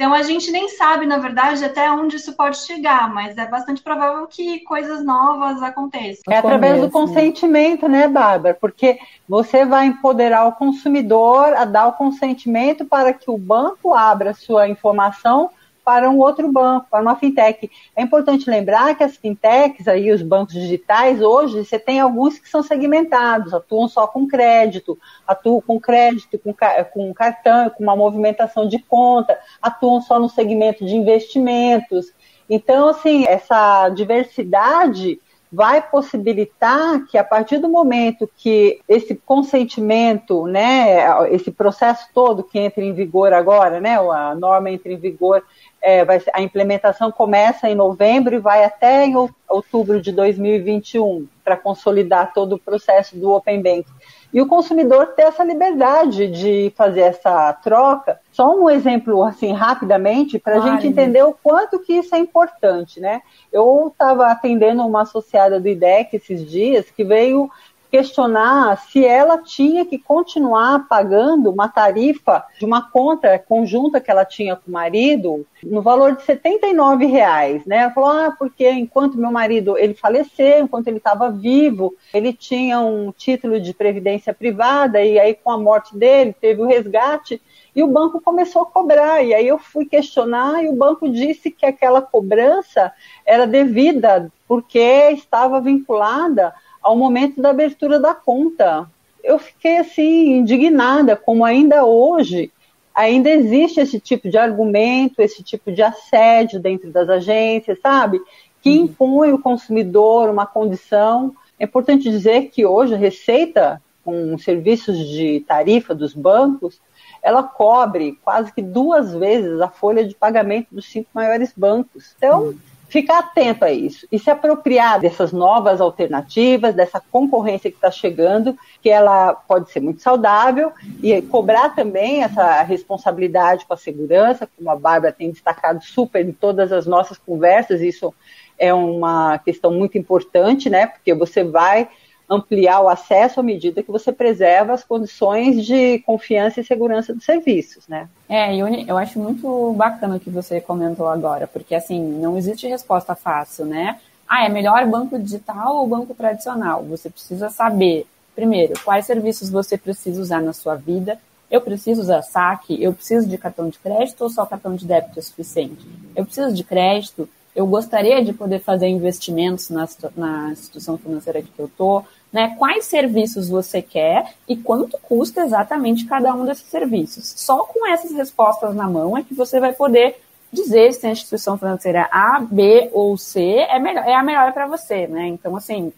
Então a gente nem sabe, na verdade, até onde isso pode chegar, mas é bastante provável que coisas novas aconteçam. É através do consentimento, né, Bárbara? Porque você vai empoderar o consumidor a dar o consentimento para que o banco abra sua informação para um outro banco, para uma fintech. É importante lembrar que as fintechs, aí, os bancos digitais, hoje você tem alguns que são segmentados, atuam só com crédito, atuam com crédito, com, com cartão, com uma movimentação de conta, atuam só no segmento de investimentos. Então, assim, essa diversidade vai possibilitar que a partir do momento que esse consentimento, né, esse processo todo que entra em vigor agora, né, a norma entra em vigor é, vai, a implementação começa em novembro e vai até em outubro de 2021 para consolidar todo o processo do Open Bank. E o consumidor ter essa liberdade de fazer essa troca. Só um exemplo, assim, rapidamente, para a gente entender o quanto que isso é importante, né? Eu estava atendendo uma associada do IDEC esses dias que veio questionar se ela tinha que continuar pagando uma tarifa de uma conta conjunta que ela tinha com o marido no valor de 79 reais, né? Ela falou, ah, porque enquanto meu marido ele faleceu, enquanto ele estava vivo, ele tinha um título de previdência privada e aí com a morte dele teve o resgate e o banco começou a cobrar. E aí eu fui questionar e o banco disse que aquela cobrança era devida porque estava vinculada ao momento da abertura da conta. Eu fiquei assim indignada, como ainda hoje ainda existe esse tipo de argumento, esse tipo de assédio dentro das agências, sabe? Que uhum. impõe o consumidor uma condição. É importante dizer que hoje a Receita, com serviços de tarifa dos bancos, ela cobre quase que duas vezes a folha de pagamento dos cinco maiores bancos. Então, uhum ficar atento a isso e se apropriar dessas novas alternativas, dessa concorrência que está chegando, que ela pode ser muito saudável, e cobrar também essa responsabilidade com a segurança, como a Bárbara tem destacado super em todas as nossas conversas, isso é uma questão muito importante, né? Porque você vai ampliar o acesso à medida que você preserva as condições de confiança e segurança dos serviços, né? É, eu, eu acho muito bacana o que você comentou agora, porque assim, não existe resposta fácil, né? Ah, é melhor banco digital ou banco tradicional? Você precisa saber, primeiro, quais serviços você precisa usar na sua vida. Eu preciso usar saque? Eu preciso de cartão de crédito ou só cartão de débito é suficiente? Eu preciso de crédito? Eu gostaria de poder fazer investimentos na, na instituição financeira que eu estou né? Quais serviços você quer e quanto custa exatamente cada um desses serviços. Só com essas respostas na mão é que você vai poder dizer se a instituição financeira A, B ou C é, melhor, é a melhor para você, né? Então, assim,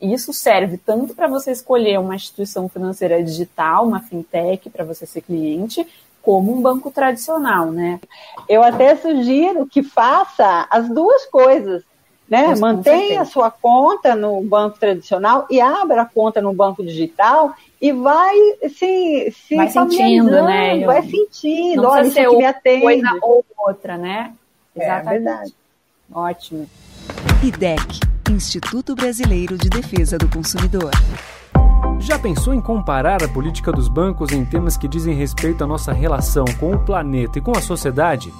isso serve tanto para você escolher uma instituição financeira digital, uma fintech, para você ser cliente, como um banco tradicional, né? Eu até sugiro que faça as duas coisas né? Mantenha a sua conta no banco tradicional e abra a conta no banco digital e vai se, se vai sentindo, né? Vai sentindo, Não olha, isso aqui me atende. Coisa ou outra, né? É Exatamente. É verdade. Ótimo. IDEC, Instituto Brasileiro de Defesa do Consumidor. Já pensou em comparar a política dos bancos em temas que dizem respeito à nossa relação com o planeta e com a sociedade?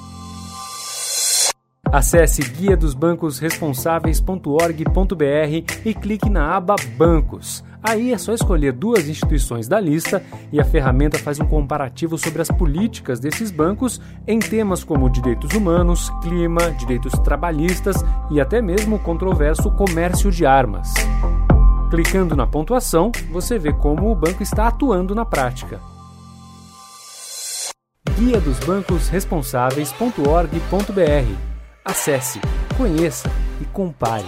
Acesse guia dos bancos responsáveis.org.br e clique na aba Bancos. Aí é só escolher duas instituições da lista e a ferramenta faz um comparativo sobre as políticas desses bancos em temas como direitos humanos, clima, direitos trabalhistas e até mesmo o controverso comércio de armas. Clicando na pontuação, você vê como o banco está atuando na prática. Guia dos bancos responsáveis.org.br Acesse, conheça e compare.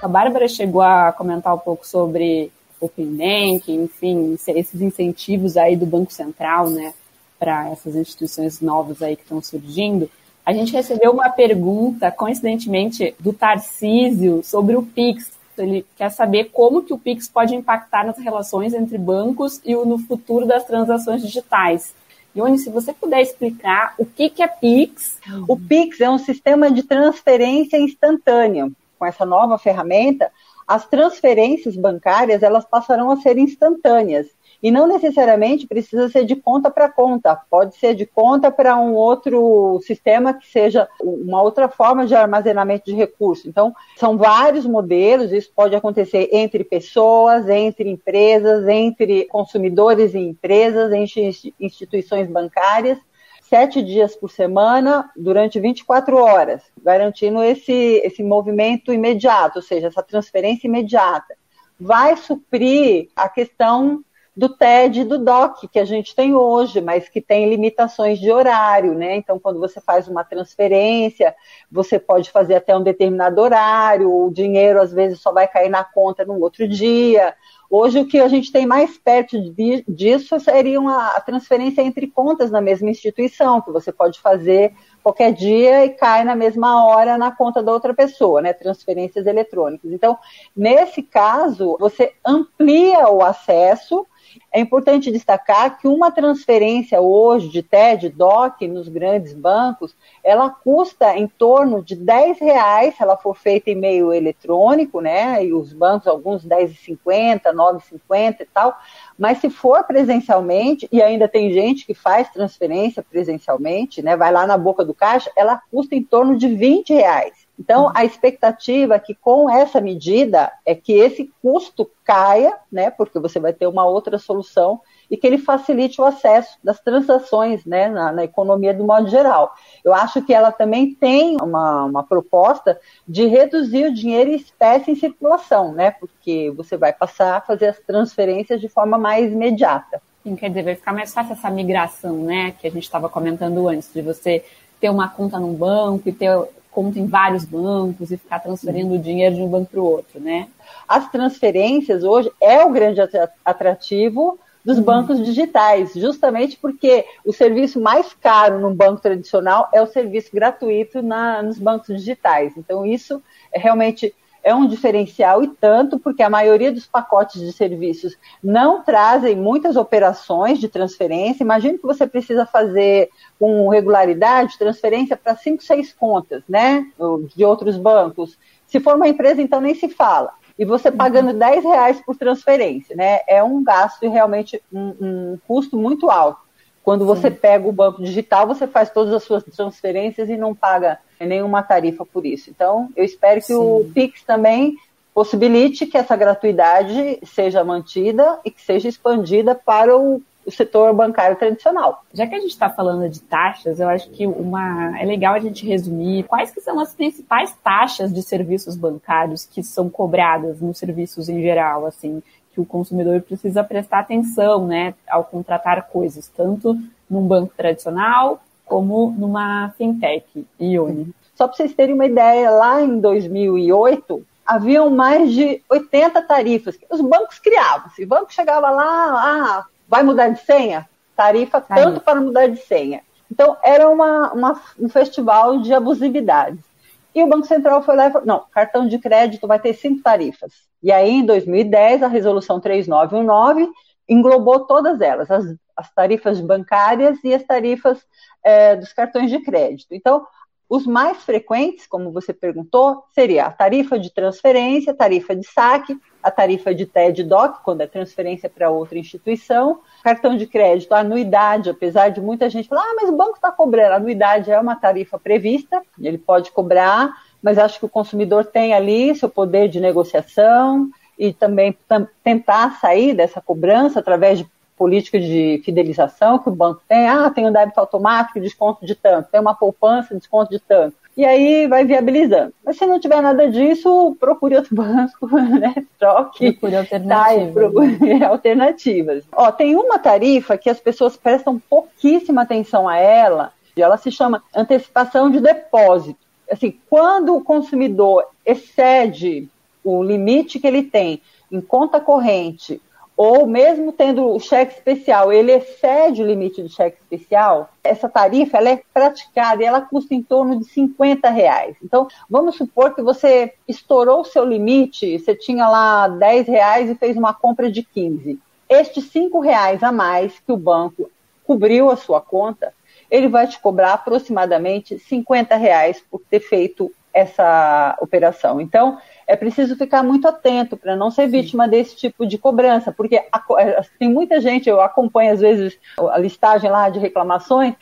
A Bárbara chegou a comentar um pouco sobre o Bank, enfim, esses incentivos aí do Banco Central, né, para essas instituições novas aí que estão surgindo. A gente recebeu uma pergunta, coincidentemente, do Tarcísio sobre o Pix. Ele quer saber como que o Pix pode impactar nas relações entre bancos e no futuro das transações digitais. Ione, se você puder explicar o que, que é Pix. O Pix é um sistema de transferência instantânea. Com essa nova ferramenta, as transferências bancárias elas passarão a ser instantâneas. E não necessariamente precisa ser de conta para conta, pode ser de conta para um outro sistema que seja uma outra forma de armazenamento de recursos. Então, são vários modelos, isso pode acontecer entre pessoas, entre empresas, entre consumidores e empresas, entre instituições bancárias sete dias por semana, durante 24 horas, garantindo esse, esse movimento imediato, ou seja, essa transferência imediata. Vai suprir a questão do TED e do DOC que a gente tem hoje, mas que tem limitações de horário, né? Então, quando você faz uma transferência, você pode fazer até um determinado horário, o dinheiro às vezes só vai cair na conta no outro dia. Hoje, o que a gente tem mais perto disso seria uma, a transferência entre contas na mesma instituição, que você pode fazer qualquer dia e cai na mesma hora na conta da outra pessoa, né? Transferências eletrônicas. Então, nesse caso, você amplia o acesso é importante destacar que uma transferência hoje de TED, DOC, nos grandes bancos, ela custa em torno de 10 reais se ela for feita em meio eletrônico, né? E os bancos, alguns 10,50, 9,50 e tal. Mas se for presencialmente, e ainda tem gente que faz transferência presencialmente, né? Vai lá na boca do caixa, ela custa em torno de 20 reais. Então, a expectativa é que com essa medida é que esse custo caia, né, porque você vai ter uma outra solução e que ele facilite o acesso das transações né, na, na economia do modo geral. Eu acho que ela também tem uma, uma proposta de reduzir o dinheiro em espécie em circulação, né, porque você vai passar a fazer as transferências de forma mais imediata. Sim, quer dizer, vai ficar mais fácil essa migração, né, que a gente estava comentando antes, de você ter uma conta num banco e ter conta em vários bancos e ficar transferindo o dinheiro de um banco para o outro, né? As transferências hoje é o grande atrativo dos uhum. bancos digitais, justamente porque o serviço mais caro num banco tradicional é o serviço gratuito na, nos bancos digitais. Então, isso é realmente é um diferencial e tanto porque a maioria dos pacotes de serviços não trazem muitas operações de transferência. Imagine que você precisa fazer com regularidade transferência para cinco, seis contas, né, de outros bancos. Se for uma empresa, então nem se fala. E você pagando uhum. 10 reais por transferência, né? É um gasto e realmente um, um custo muito alto. Quando você Sim. pega o banco digital, você faz todas as suas transferências e não paga nenhuma tarifa por isso. Então, eu espero que Sim. o Pix também possibilite que essa gratuidade seja mantida e que seja expandida para o, o setor bancário tradicional. Já que a gente está falando de taxas, eu acho que uma é legal a gente resumir quais que são as principais taxas de serviços bancários que são cobradas nos serviços em geral, assim, que o consumidor precisa prestar atenção, né, ao contratar coisas, tanto num banco tradicional como numa fintech, Ione. Só para vocês terem uma ideia, lá em 2008, haviam mais de 80 tarifas os bancos criavam. Se o banco chegava lá, ah, vai mudar de senha? Tarifa tanto para mudar de senha. Então, era uma, uma, um festival de abusividades. E o Banco Central foi lá e falou: não, cartão de crédito vai ter cinco tarifas. E aí, em 2010, a resolução 3919 englobou todas elas, as, as tarifas bancárias e as tarifas é, dos cartões de crédito. Então, os mais frequentes, como você perguntou, seria a tarifa de transferência, a tarifa de saque, a tarifa de TED DOC, quando é transferência para outra instituição, cartão de crédito, anuidade, apesar de muita gente falar, ah, mas o banco está cobrando, a anuidade é uma tarifa prevista, ele pode cobrar, mas acho que o consumidor tem ali seu poder de negociação e também tentar sair dessa cobrança através de política de fidelização que o banco tem. Ah, tem um débito automático, desconto de tanto. Tem uma poupança, desconto de tanto. E aí vai viabilizando. Mas se não tiver nada disso, procure outro banco, né? Troque. Procure alternativas. Tá, procure alternativas. Ó, tem uma tarifa que as pessoas prestam pouquíssima atenção a ela, e ela se chama antecipação de depósito. Assim, quando o consumidor excede o limite que ele tem em conta corrente ou mesmo tendo o cheque especial, ele excede o limite do cheque especial, essa tarifa ela é praticada e ela custa em torno de 50 reais. Então, vamos supor que você estourou o seu limite, você tinha lá 10 reais e fez uma compra de 15. Estes 5 reais a mais que o banco cobriu a sua conta, ele vai te cobrar aproximadamente 50 reais por ter feito essa operação. Então, é preciso ficar muito atento para não ser vítima desse tipo de cobrança, porque é, tem muita gente, eu acompanho às vezes a listagem lá de reclamações,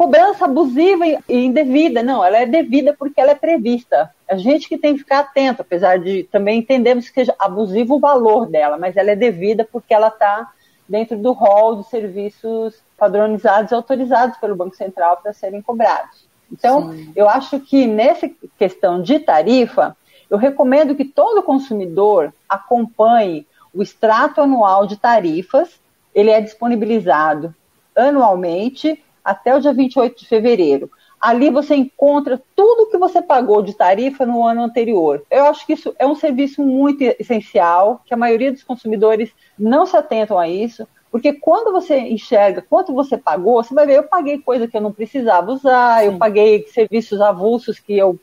cobrança abusiva e indevida. Não, ela é devida porque ela é prevista. A gente que tem que ficar atento, apesar de também entendermos que seja abusivo o valor dela, mas ela é devida porque ela está dentro do rol dos serviços padronizados e autorizados pelo Banco Central para serem cobrados. Então, Sim. eu acho que nessa questão de tarifa, eu recomendo que todo consumidor acompanhe o extrato anual de tarifas. Ele é disponibilizado anualmente até o dia 28 de fevereiro. Ali você encontra tudo que você pagou de tarifa no ano anterior. Eu acho que isso é um serviço muito essencial, que a maioria dos consumidores não se atentam a isso, porque quando você enxerga quanto você pagou, você vai ver, eu paguei coisa que eu não precisava usar, Sim. eu paguei serviços avulsos que eu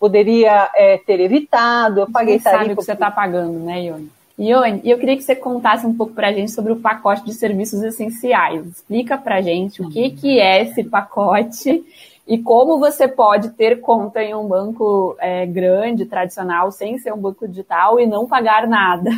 poderia é, ter evitado, eu paguei você tarifa. sabe o que você está pagando, né, Ione? Ione, eu queria que você contasse um pouco para a gente sobre o pacote de serviços essenciais. Explica para a gente o que, que é esse pacote e como você pode ter conta em um banco é, grande, tradicional, sem ser um banco digital e não pagar nada.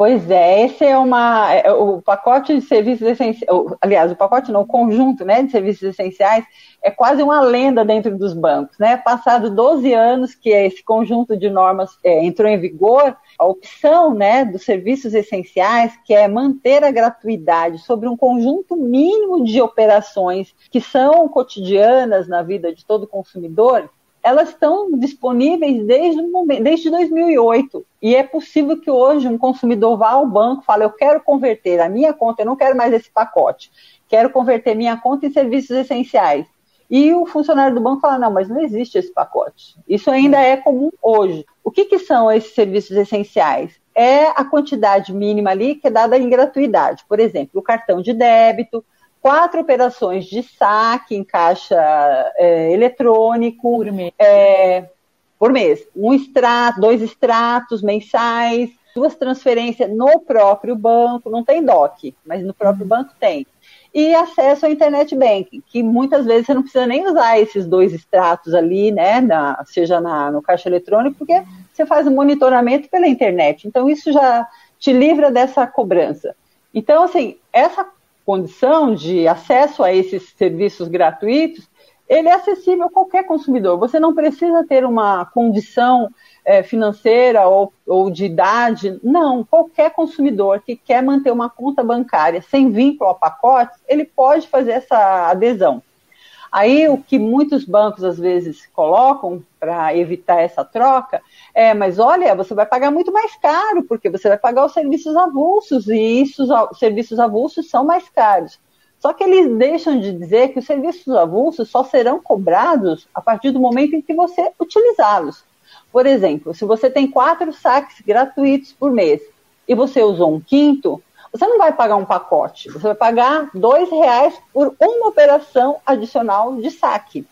Pois é, esse é uma é, o pacote de serviços essenciais, aliás, o pacote não, o conjunto, né, de serviços essenciais é quase uma lenda dentro dos bancos, né? Passado 12 anos que esse conjunto de normas é, entrou em vigor, a opção, né, dos serviços essenciais, que é manter a gratuidade sobre um conjunto mínimo de operações que são cotidianas na vida de todo consumidor, elas estão disponíveis desde, desde 2008. E é possível que hoje um consumidor vá ao banco e fale: Eu quero converter a minha conta, eu não quero mais esse pacote, quero converter minha conta em serviços essenciais. E o funcionário do banco fala: Não, mas não existe esse pacote. Isso ainda é comum hoje. O que, que são esses serviços essenciais? É a quantidade mínima ali que é dada em gratuidade. Por exemplo, o cartão de débito, quatro operações de saque em caixa é, eletrônico por mês. É, por mês. Um extrato, dois extratos mensais, duas transferências no próprio banco, não tem DOC, mas no próprio uhum. banco tem. E acesso ao internet banking, que muitas vezes você não precisa nem usar esses dois extratos ali, né, na, seja na, no caixa eletrônico, porque você faz o monitoramento pela internet. Então, isso já te livra dessa cobrança. Então, assim, essa condição de acesso a esses serviços gratuitos, ele é acessível a qualquer consumidor. Você não precisa ter uma condição é, financeira ou, ou de idade. Não, qualquer consumidor que quer manter uma conta bancária sem vínculo a pacotes, ele pode fazer essa adesão. Aí o que muitos bancos às vezes colocam para evitar essa troca é, mas olha, você vai pagar muito mais caro, porque você vai pagar os serviços avulsos, e isso, os serviços avulsos são mais caros. Só que eles deixam de dizer que os serviços avulsos só serão cobrados a partir do momento em que você utilizá-los. Por exemplo, se você tem quatro saques gratuitos por mês e você usou um quinto, você não vai pagar um pacote, você vai pagar dois reais por uma operação adicional de saque.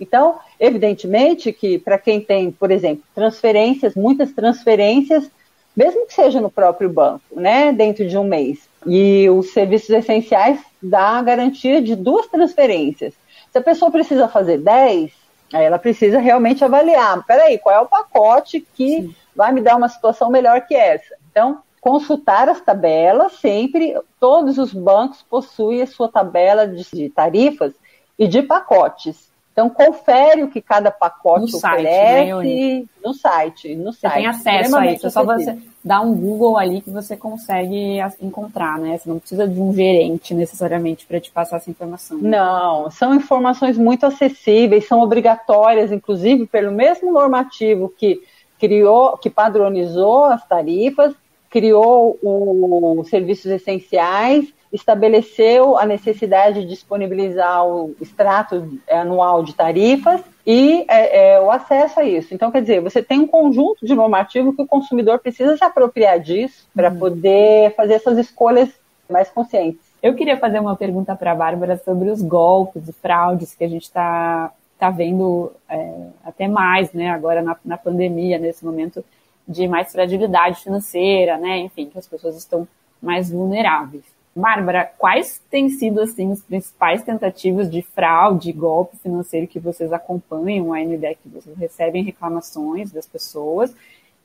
Então, evidentemente que para quem tem, por exemplo, transferências, muitas transferências, mesmo que seja no próprio banco, né, dentro de um mês, e os serviços essenciais dá a garantia de duas transferências. Se a pessoa precisa fazer 10, aí ela precisa realmente avaliar, peraí, qual é o pacote que Sim. vai me dar uma situação melhor que essa? Então, consultar as tabelas sempre, todos os bancos possuem a sua tabela de, tarifas e de pacotes. Então, confere o que cada pacote no oferece site, né, no site. No você site. tem acesso a isso, é só você dar um Google ali que você consegue encontrar, né? Você não precisa de um gerente necessariamente para te passar essa informação. Não, são informações muito acessíveis, são obrigatórias, inclusive, pelo mesmo normativo que criou, que padronizou as tarifas, criou os serviços essenciais estabeleceu a necessidade de disponibilizar o extrato anual de tarifas e é, é, o acesso a isso. Então, quer dizer, você tem um conjunto de normativo que o consumidor precisa se apropriar disso para uhum. poder fazer essas escolhas mais conscientes. Eu queria fazer uma pergunta para a Bárbara sobre os golpes e fraudes que a gente está tá vendo é, até mais, né, agora na, na pandemia, nesse momento de mais fragilidade financeira, né, enfim, que as pessoas estão mais vulneráveis. Bárbara, quais têm sido assim os principais tentativas de fraude, golpe financeiro que vocês acompanham aí no IDEC? Vocês recebem reclamações das pessoas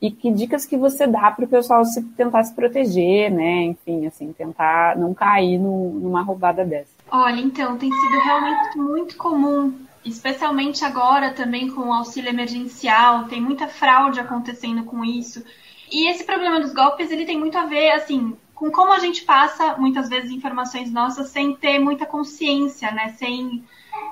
e que dicas que você dá para o pessoal se, tentar se proteger, né? Enfim, assim, tentar não cair no, numa roubada dessa. Olha, então, tem sido realmente muito comum, especialmente agora também com o auxílio emergencial, tem muita fraude acontecendo com isso. E esse problema dos golpes, ele tem muito a ver, assim, com como a gente passa muitas vezes informações nossas sem ter muita consciência, né? Sem,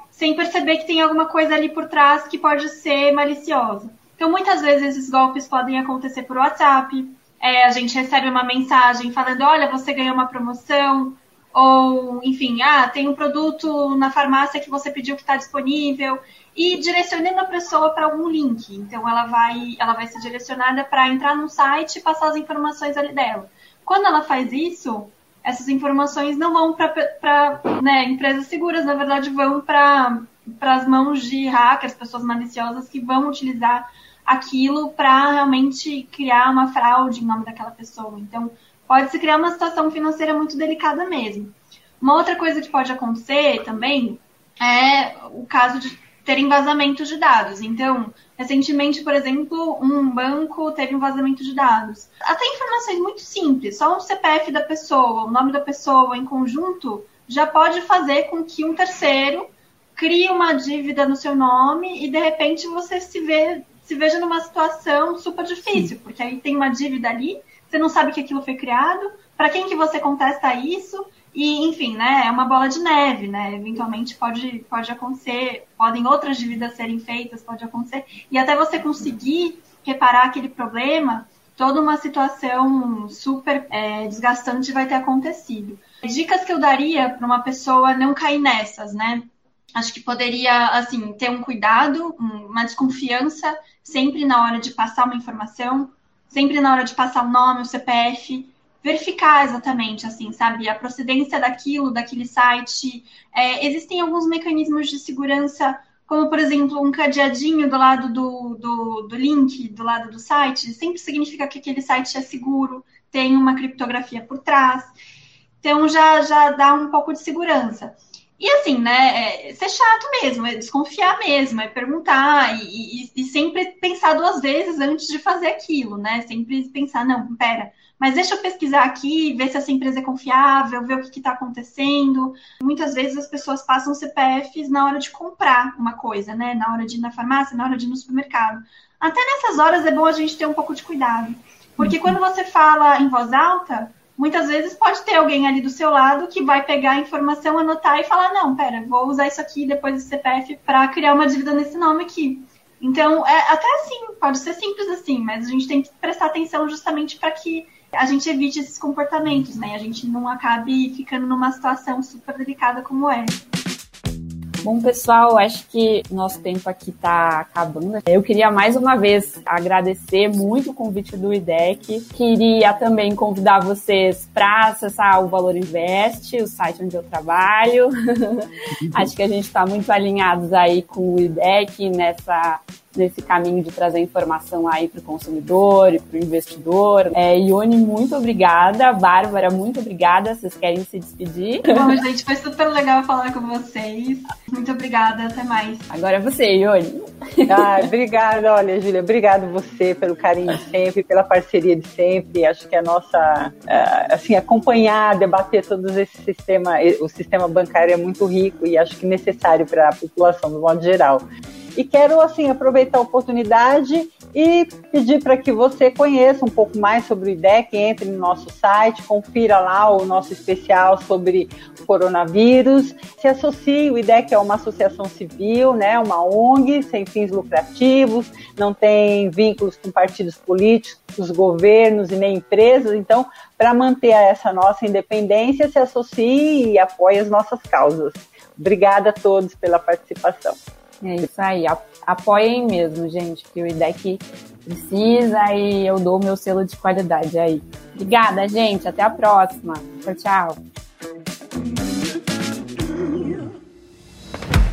sem perceber que tem alguma coisa ali por trás que pode ser maliciosa. Então, muitas vezes esses golpes podem acontecer por WhatsApp. É, a gente recebe uma mensagem falando: olha, você ganhou uma promoção. Ou, enfim, ah, tem um produto na farmácia que você pediu que está disponível. E direcionando a pessoa para algum link. Então, ela vai, ela vai ser direcionada para entrar no site e passar as informações ali dela. Quando ela faz isso, essas informações não vão para né, empresas seguras, na verdade vão para as mãos de hackers, pessoas maliciosas que vão utilizar aquilo para realmente criar uma fraude em nome daquela pessoa. Então, pode se criar uma situação financeira muito delicada mesmo. Uma outra coisa que pode acontecer também é o caso de ter vazamento de dados. Então, recentemente, por exemplo, um banco teve um vazamento de dados. Até informações muito simples, só o CPF da pessoa, o nome da pessoa em conjunto, já pode fazer com que um terceiro crie uma dívida no seu nome e de repente você se vê se veja numa situação super difícil, porque aí tem uma dívida ali, você não sabe que aquilo foi criado, para quem que você contesta isso, e, enfim, né, é uma bola de neve, né? Eventualmente pode, pode acontecer, podem outras dívidas serem feitas, pode acontecer, e até você conseguir reparar aquele problema, toda uma situação super é, desgastante vai ter acontecido. Dicas que eu daria para uma pessoa não cair nessas, né? Acho que poderia, assim, ter um cuidado, uma desconfiança sempre na hora de passar uma informação, sempre na hora de passar o nome, o CPF, verificar exatamente, assim, sabe, a procedência daquilo, daquele site. É, existem alguns mecanismos de segurança, como, por exemplo, um cadeadinho do lado do, do, do link, do lado do site, sempre significa que aquele site é seguro, tem uma criptografia por trás. Então, já, já dá um pouco de segurança. E assim, né, é ser chato mesmo, é desconfiar mesmo, é perguntar e, e, e, sempre pensar duas vezes antes de fazer aquilo, né? Sempre pensar, não, pera, mas deixa eu pesquisar aqui, ver se essa empresa é confiável, ver o que está acontecendo. Muitas vezes as pessoas passam CPFs na hora de comprar uma coisa, né? Na hora de ir na farmácia, na hora de ir no supermercado. Até nessas horas é bom a gente ter um pouco de cuidado. Porque uhum. quando você fala em voz alta, muitas vezes pode ter alguém ali do seu lado que vai pegar a informação, anotar e falar: não, pera, vou usar isso aqui depois do CPF para criar uma dívida nesse nome aqui. Então, é, até assim, pode ser simples assim, mas a gente tem que prestar atenção justamente para que a gente evite esses comportamentos, né? A gente não acabe ficando numa situação super delicada como é. Bom, pessoal, acho que nosso tempo aqui está acabando. Eu queria mais uma vez agradecer muito o convite do IDEC. Queria também convidar vocês para acessar o Valor Invest, o site onde eu trabalho. acho que a gente está muito alinhados aí com o IDEC nessa nesse caminho de trazer informação aí para o consumidor e para o investidor. É, Ione, muito obrigada. Bárbara, muito obrigada. Vocês querem se despedir? Bom, gente, foi super legal falar com vocês. Muito obrigada, até mais. Agora é você, Ione. Ah, obrigada, olha, Júlia, obrigado você pelo carinho de sempre, pela parceria de sempre. Acho que a nossa, ah, assim, acompanhar, debater todos esse sistema, o sistema bancário é muito rico e acho que necessário para a população, do modo geral. E quero, assim, aproveitar a oportunidade e pedir para que você conheça um pouco mais sobre o IDEC, entre no nosso site, confira lá o nosso especial sobre coronavírus, se associe, o IDEC é uma associação civil, né, uma ONG sem fins lucrativos, não tem vínculos com partidos políticos, governos e nem empresas, então, para manter essa nossa independência, se associe e apoie as nossas causas. Obrigada a todos pela participação. É isso aí, apoiem mesmo, gente, que o IDEC precisa e eu dou o meu selo de qualidade aí. Obrigada, gente, até a próxima. Tchau, tchau.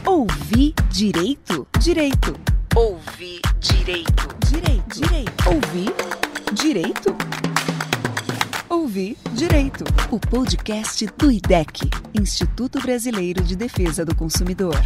Ouvir direito? Direito. Ouvir direito. Direito. Direito. Ouvir direito? Ouvir Direito, o podcast do IDEC, Instituto Brasileiro de Defesa do Consumidor.